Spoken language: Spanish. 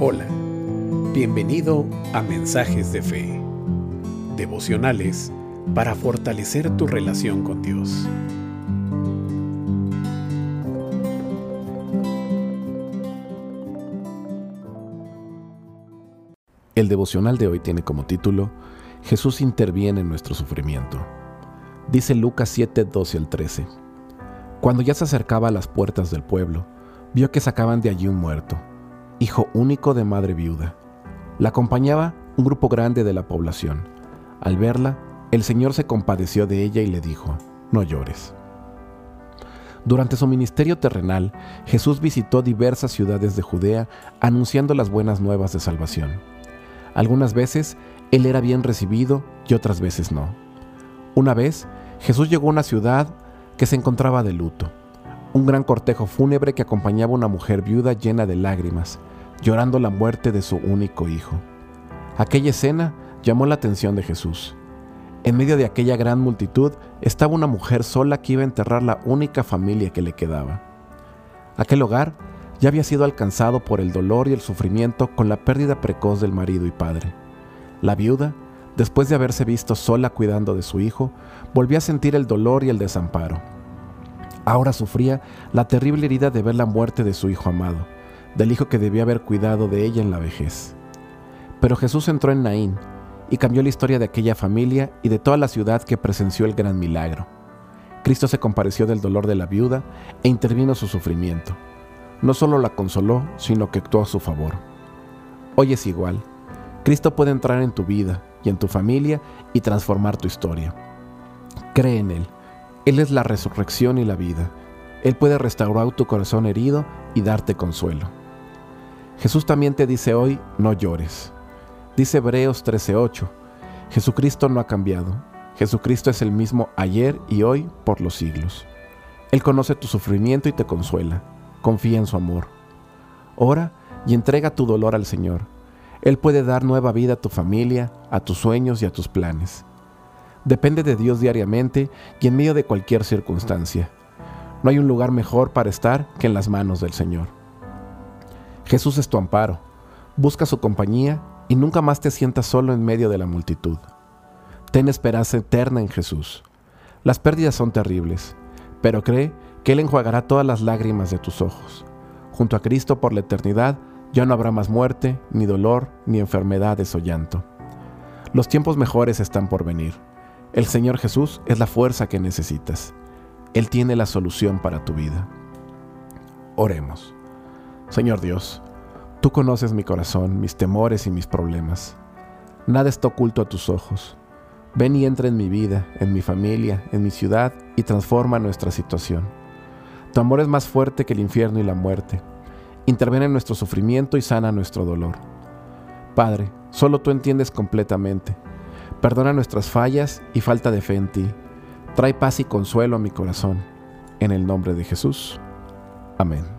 Hola, bienvenido a Mensajes de Fe, devocionales para fortalecer tu relación con Dios. El devocional de hoy tiene como título Jesús interviene en nuestro sufrimiento. Dice Lucas 7, 12 al 13. Cuando ya se acercaba a las puertas del pueblo, vio que sacaban de allí un muerto hijo único de madre viuda. La acompañaba un grupo grande de la población. Al verla, el Señor se compadeció de ella y le dijo, no llores. Durante su ministerio terrenal, Jesús visitó diversas ciudades de Judea anunciando las buenas nuevas de salvación. Algunas veces Él era bien recibido y otras veces no. Una vez, Jesús llegó a una ciudad que se encontraba de luto un gran cortejo fúnebre que acompañaba a una mujer viuda llena de lágrimas, llorando la muerte de su único hijo. Aquella escena llamó la atención de Jesús. En medio de aquella gran multitud estaba una mujer sola que iba a enterrar la única familia que le quedaba. Aquel hogar ya había sido alcanzado por el dolor y el sufrimiento con la pérdida precoz del marido y padre. La viuda, después de haberse visto sola cuidando de su hijo, volvió a sentir el dolor y el desamparo Ahora sufría la terrible herida de ver la muerte de su hijo amado, del hijo que debía haber cuidado de ella en la vejez. Pero Jesús entró en Naín y cambió la historia de aquella familia y de toda la ciudad que presenció el gran milagro. Cristo se compareció del dolor de la viuda e intervino su sufrimiento. No solo la consoló, sino que actuó a su favor. Hoy es igual. Cristo puede entrar en tu vida y en tu familia y transformar tu historia. Cree en Él él es la resurrección y la vida. Él puede restaurar tu corazón herido y darte consuelo. Jesús también te dice hoy, no llores. Dice Hebreos 13:8, Jesucristo no ha cambiado. Jesucristo es el mismo ayer y hoy por los siglos. Él conoce tu sufrimiento y te consuela. Confía en su amor. Ora y entrega tu dolor al Señor. Él puede dar nueva vida a tu familia, a tus sueños y a tus planes depende de Dios diariamente y en medio de cualquier circunstancia. No hay un lugar mejor para estar que en las manos del Señor. Jesús es tu amparo. Busca su compañía y nunca más te sientas solo en medio de la multitud. Ten esperanza eterna en Jesús. Las pérdidas son terribles, pero cree que Él enjuagará todas las lágrimas de tus ojos. Junto a Cristo por la eternidad ya no habrá más muerte, ni dolor, ni enfermedades o llanto. Los tiempos mejores están por venir. El Señor Jesús es la fuerza que necesitas. Él tiene la solución para tu vida. Oremos. Señor Dios, tú conoces mi corazón, mis temores y mis problemas. Nada está oculto a tus ojos. Ven y entra en mi vida, en mi familia, en mi ciudad y transforma nuestra situación. Tu amor es más fuerte que el infierno y la muerte. Interviene en nuestro sufrimiento y sana nuestro dolor. Padre, solo tú entiendes completamente Perdona nuestras fallas y falta de fe en ti. Trae paz y consuelo a mi corazón. En el nombre de Jesús. Amén.